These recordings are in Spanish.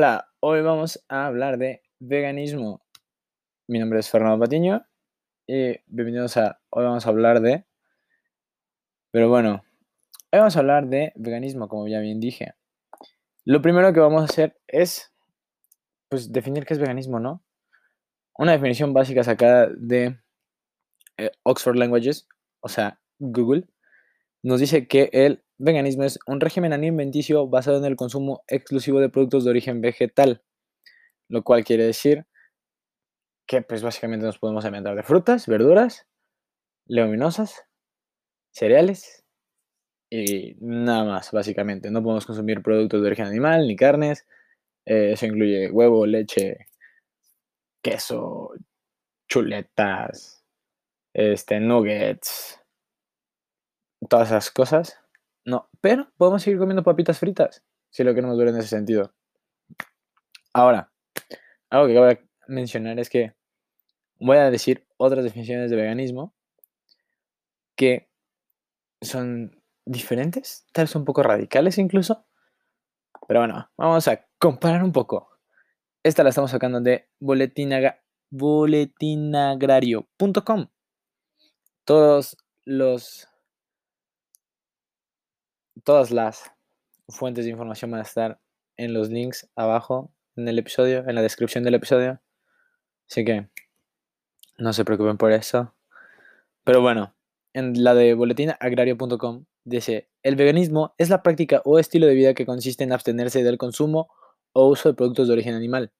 Hola, hoy vamos a hablar de veganismo. Mi nombre es Fernando Patiño y bienvenidos a Hoy vamos a hablar de... Pero bueno, hoy vamos a hablar de veganismo, como ya bien dije. Lo primero que vamos a hacer es pues definir qué es veganismo, ¿no? Una definición básica sacada de eh, Oxford Languages, o sea, Google, nos dice que el veganismo es un régimen alimenticio basado en el consumo exclusivo de productos de origen vegetal, lo cual quiere decir que pues básicamente nos podemos alimentar de frutas, verduras, leguminosas, cereales y nada más, básicamente. No podemos consumir productos de origen animal ni carnes. Eh, eso incluye huevo, leche, queso, chuletas, este, nuggets, todas esas cosas. No, pero podemos seguir comiendo papitas fritas, si lo queremos ver en ese sentido. Ahora, algo que acabo de mencionar es que voy a decir otras definiciones de veganismo que son diferentes, tal vez un poco radicales incluso. Pero bueno, vamos a comparar un poco. Esta la estamos sacando de boletinagrario.com. Todos los todas las fuentes de información van a estar en los links abajo en el episodio, en la descripción del episodio. Así que no se preocupen por eso. Pero bueno, en la de boletinagrario.com dice, el veganismo es la práctica o estilo de vida que consiste en abstenerse del consumo o uso de productos de origen animal.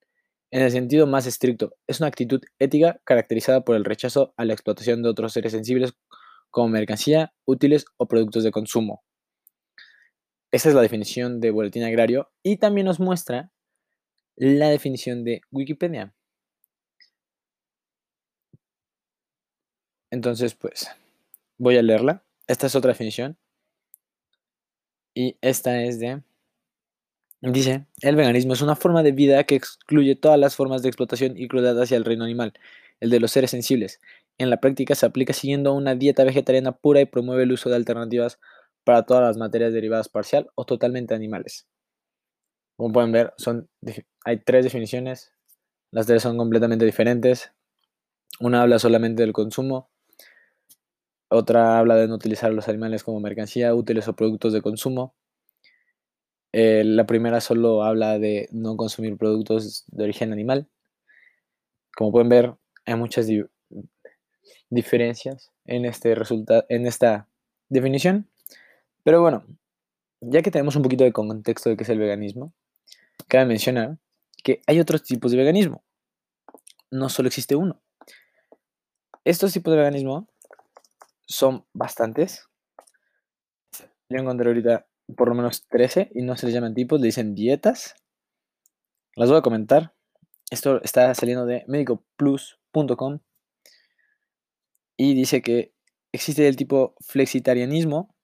En el sentido más estricto, es una actitud ética caracterizada por el rechazo a la explotación de otros seres sensibles como mercancía, útiles o productos de consumo. Esa es la definición de boletín agrario y también nos muestra la definición de Wikipedia. Entonces, pues, voy a leerla. Esta es otra definición. Y esta es de... Dice, el veganismo es una forma de vida que excluye todas las formas de explotación y crueldad hacia el reino animal, el de los seres sensibles. En la práctica se aplica siguiendo una dieta vegetariana pura y promueve el uso de alternativas para todas las materias derivadas parcial o totalmente animales. Como pueden ver, hay tres definiciones. Las tres son completamente diferentes. Una habla solamente del consumo. Otra habla de no utilizar los animales como mercancía, útiles o productos de consumo. Eh, la primera solo habla de no consumir productos de origen animal. Como pueden ver, hay muchas diferencias en, este en esta definición. Pero bueno, ya que tenemos un poquito de contexto de qué es el veganismo, cabe mencionar que hay otros tipos de veganismo. No solo existe uno. Estos tipos de veganismo son bastantes. Yo encontré ahorita por lo menos 13 y no se les llaman tipos, le dicen dietas. Las voy a comentar. Esto está saliendo de medicoplus.com y dice que existe el tipo flexitarianismo,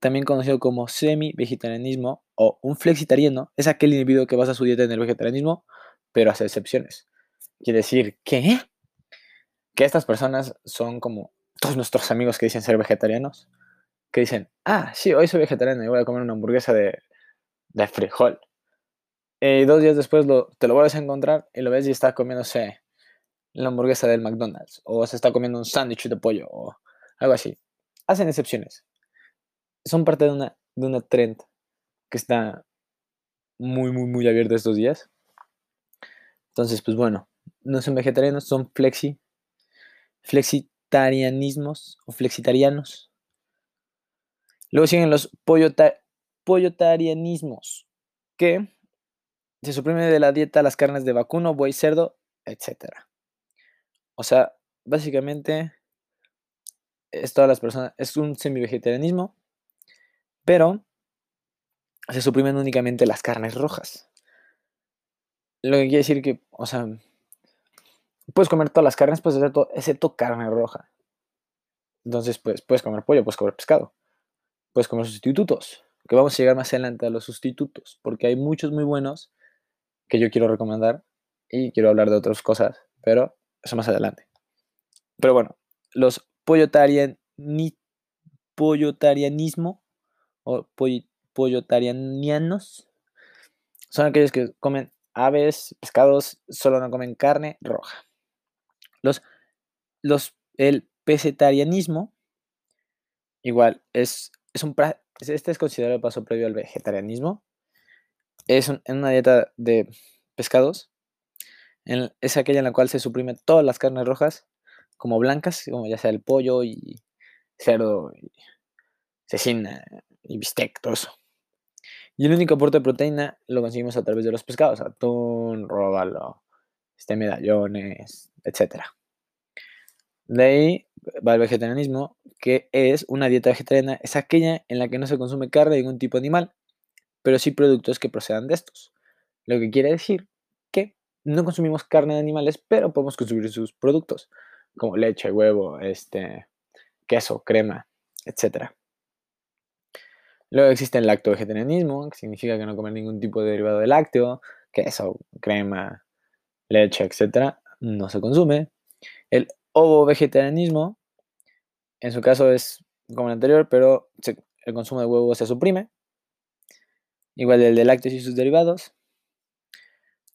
también conocido como semi-vegetarianismo o un flexitariano, es aquel individuo que basa su dieta en el vegetarianismo, pero hace excepciones. Quiere decir que, que estas personas son como todos nuestros amigos que dicen ser vegetarianos, que dicen, ah, sí, hoy soy vegetariano y voy a comer una hamburguesa de, de frijol. Y dos días después te lo vuelves a encontrar y lo ves y está comiéndose la hamburguesa del McDonald's o se está comiendo un sándwich de pollo o algo así. Hacen excepciones son parte de una, de una trend que está muy, muy, muy abierta estos días. Entonces, pues bueno, no son vegetarianos, son flexi, flexitarianismos o flexitarianos. Luego siguen los pollotarianismos, que se suprime de la dieta las carnes de vacuno, buey, cerdo, etc. O sea, básicamente es todas las personas, es un semi-vegetarianismo pero se suprimen únicamente las carnes rojas. Lo que quiere decir que, o sea, puedes comer todas las carnes, pues excepto, carne roja. Entonces, pues, puedes comer pollo, puedes comer pescado, puedes comer sustitutos, que vamos a llegar más adelante a los sustitutos, porque hay muchos muy buenos que yo quiero recomendar y quiero hablar de otras cosas, pero eso más adelante. Pero bueno, los pollotarianismo o pollotarianianos son aquellos que comen aves, pescados, solo no comen carne roja. Los, los, el pesetarianismo, igual, es, es un, este es considerado el paso previo al vegetarianismo. Es una dieta de pescados. es aquella en la cual se suprime todas las carnes rojas como blancas, como ya sea el pollo y cerdo, y cecina y bistec, todo eso. Y el único aporte de proteína lo conseguimos a través de los pescados, atún, róbalo, este, medallones, etc. De ahí va el vegetarianismo, que es una dieta vegetariana, es aquella en la que no se consume carne de ningún tipo de animal, pero sí productos que procedan de estos. Lo que quiere decir que no consumimos carne de animales, pero podemos consumir sus productos, como leche, huevo, este, queso, crema, etc. Luego existe el lacto-vegetarianismo, que significa que no comer ningún tipo de derivado de lácteo, queso, crema, leche, etc. No se consume. El ovo-vegetarianismo, en su caso es como el anterior, pero el consumo de huevos se suprime. Igual el de lácteos y sus derivados.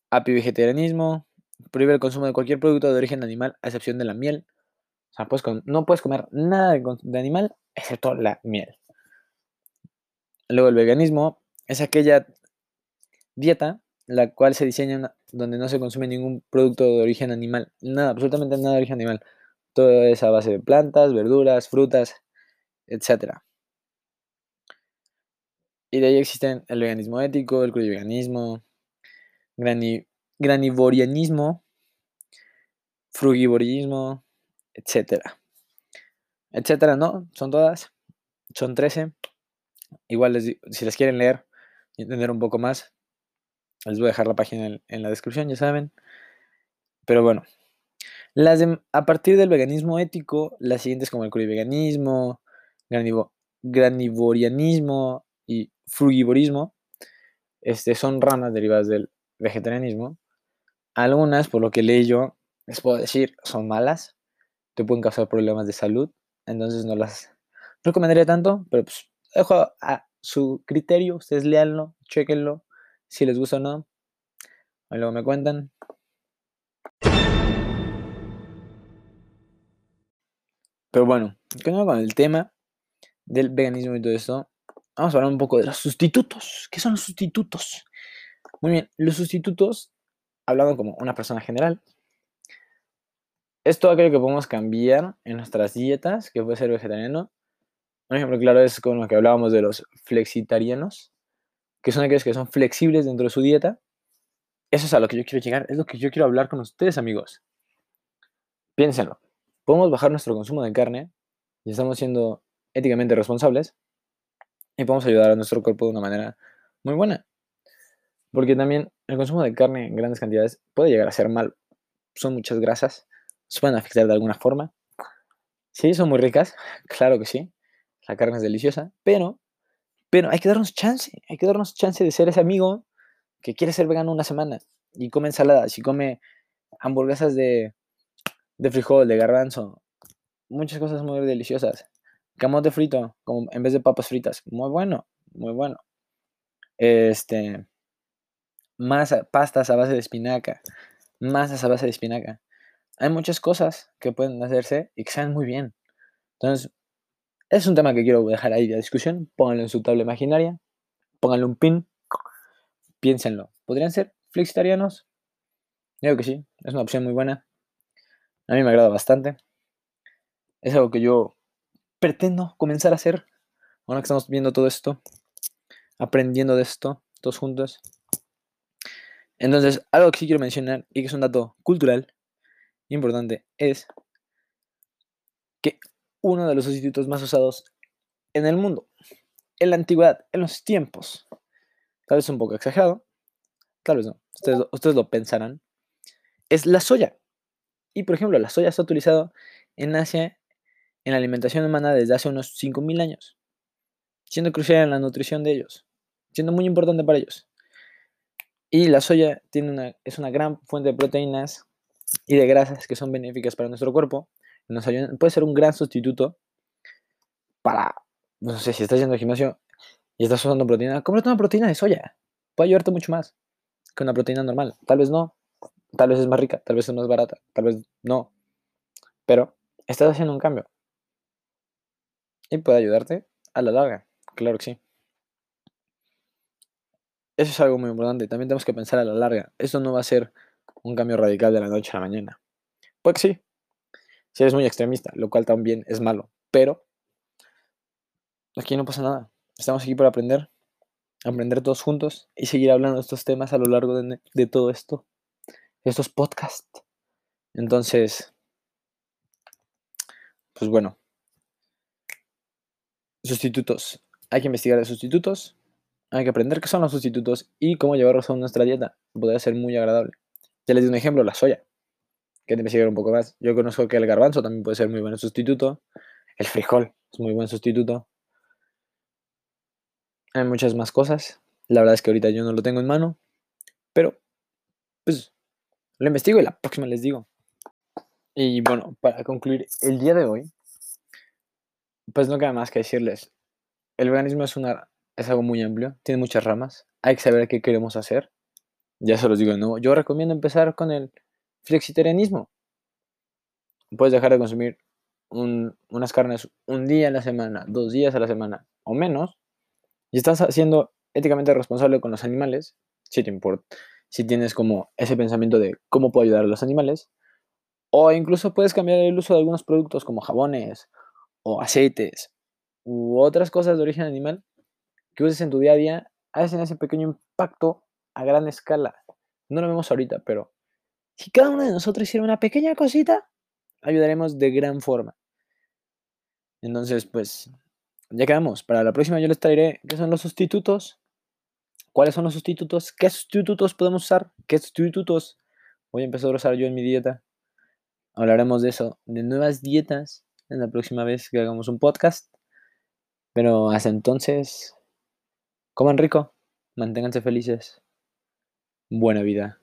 Apivegetarianismo, prohíbe el consumo de cualquier producto de origen animal a excepción de la miel. O sea, no puedes comer nada de animal excepto la miel. Luego el veganismo es aquella dieta la cual se diseña donde no se consume ningún producto de origen animal, nada, absolutamente nada de origen animal. Todo es a base de plantas, verduras, frutas, etc. Y de ahí existen el veganismo ético, el veganismo, grani, granivorianismo, frugivorismo, etc. Etcétera, ¿no? Son todas. Son 13. Igual si les quieren leer y entender un poco más, les voy a dejar la página en, la descripción, ya saben. Pero bueno, las a partir del veganismo ético, las siguientes como el cruiveganismo, granivorianismo y frugivorismo, este, son ramas derivadas del vegetarianismo. Algunas, por lo que leí yo, les puedo decir, son malas, te pueden causar problemas de salud, entonces no las recomendaría tanto, pero pues dejo a su criterio, ustedes leanlo, chequenlo, si les gusta o no. Ahí luego me cuentan. Pero bueno, continuando con el tema del veganismo y todo esto, vamos a hablar un poco de los sustitutos. ¿Qué son los sustitutos? Muy bien, los sustitutos, hablando como una persona general, es todo aquello que podemos cambiar en nuestras dietas, que puede ser vegetariano, un ejemplo claro es con lo que hablábamos de los flexitarianos, que son aquellos que son flexibles dentro de su dieta. Eso es a lo que yo quiero llegar, es lo que yo quiero hablar con ustedes, amigos. Piénsenlo. Podemos bajar nuestro consumo de carne y estamos siendo éticamente responsables y podemos ayudar a nuestro cuerpo de una manera muy buena. Porque también el consumo de carne en grandes cantidades puede llegar a ser mal. Son muchas grasas, se pueden afectar de alguna forma. Sí, son muy ricas, claro que sí la carne es deliciosa, pero, pero hay que darnos chance, hay que darnos chance de ser ese amigo que quiere ser vegano una semana y come ensaladas y come hamburguesas de, de frijol, de garbanzo, muchas cosas muy deliciosas. Camote frito, como en vez de papas fritas, muy bueno, muy bueno. Este, más pastas a base de espinaca, masas a base de espinaca. Hay muchas cosas que pueden hacerse y que saben muy bien. Entonces, es un tema que quiero dejar ahí de discusión. Pónganlo en su tabla imaginaria. Pónganle un pin. Piénsenlo. ¿Podrían ser flexitarianos? Digo que sí. Es una opción muy buena. A mí me agrada bastante. Es algo que yo pretendo comenzar a hacer. Ahora que estamos viendo todo esto. Aprendiendo de esto. Todos juntos. Entonces, algo que sí quiero mencionar y que es un dato cultural importante es que uno de los sustitutos más usados en el mundo. En la antigüedad, en los tiempos. Tal vez un poco exagerado. Tal vez no. Ustedes, lo pensarán. Es la soya. Y por ejemplo, la soya se ha utilizado en Asia en la alimentación humana desde hace unos 5.000 años. Siendo crucial en la nutrición de ellos. Siendo muy importante para ellos. Y la soya tiene una, es una gran fuente de proteínas y de grasas que son benéficas para nuestro cuerpo puede ser un gran sustituto para, no sé, si estás yendo al gimnasio y estás usando proteína, cómprate una proteína de soya. Puede ayudarte mucho más. que una proteína normal. Tal vez no. Tal vez es más rica, tal vez es más barata, tal vez no. Pero estás haciendo un cambio. Y puede ayudarte a la larga. Claro que sí. Eso es algo muy importante. También tenemos que pensar a la larga. Esto no va a ser un cambio radical de la noche a la mañana. Pues sí. Si eres muy extremista, lo cual también es malo. Pero aquí no pasa nada. Estamos aquí para aprender, aprender todos juntos y seguir hablando de estos temas a lo largo de, todo esto, estos podcasts. Entonces, pues bueno, sustitutos. Hay que investigar de sustitutos, hay que aprender qué son los sustitutos y cómo llevarlos a nuestra dieta. Podría ser muy agradable. Ya les di un ejemplo, la soya. Que investigar un poco más. Yo conozco que el garbanzo también puede ser muy buen sustituto. El frijol es muy buen sustituto. Hay muchas más cosas. La verdad es que ahorita yo no lo tengo en mano. Pero, pues, lo investigo y la próxima les digo. Y bueno, para concluir el día de hoy, pues no queda más que decirles. El veganismo es, una, es algo muy amplio, tiene muchas ramas. Hay que saber qué queremos hacer. Ya se los digo de nuevo. Yo recomiendo empezar con el flexitarianismo. Puedes dejar de consumir unas carnes un día a la semana, dos días a la semana o menos y estás siendo éticamente responsable con los animales, si te importa, si tienes como ese pensamiento de cómo puedo ayudar a los animales, o incluso puedes cambiar el uso de algunos productos como jabones o aceites u otras cosas de origen animal que uses en tu día a día, hacen ese pequeño impacto a gran escala. No lo vemos ahorita, pero si cada uno de nosotros hiciera una pequeña cosita, ayudaremos de gran forma. Entonces, pues, ya quedamos. Para la próxima yo les traeré qué son los sustitutos, cuáles son los sustitutos, qué sustitutos podemos usar, qué sustitutos voy a empezar a usar yo en mi dieta. Hablaremos de eso, de nuevas dietas, en la próxima vez que hagamos un podcast. Pero hasta entonces, coman rico, manténganse felices. Buena vida.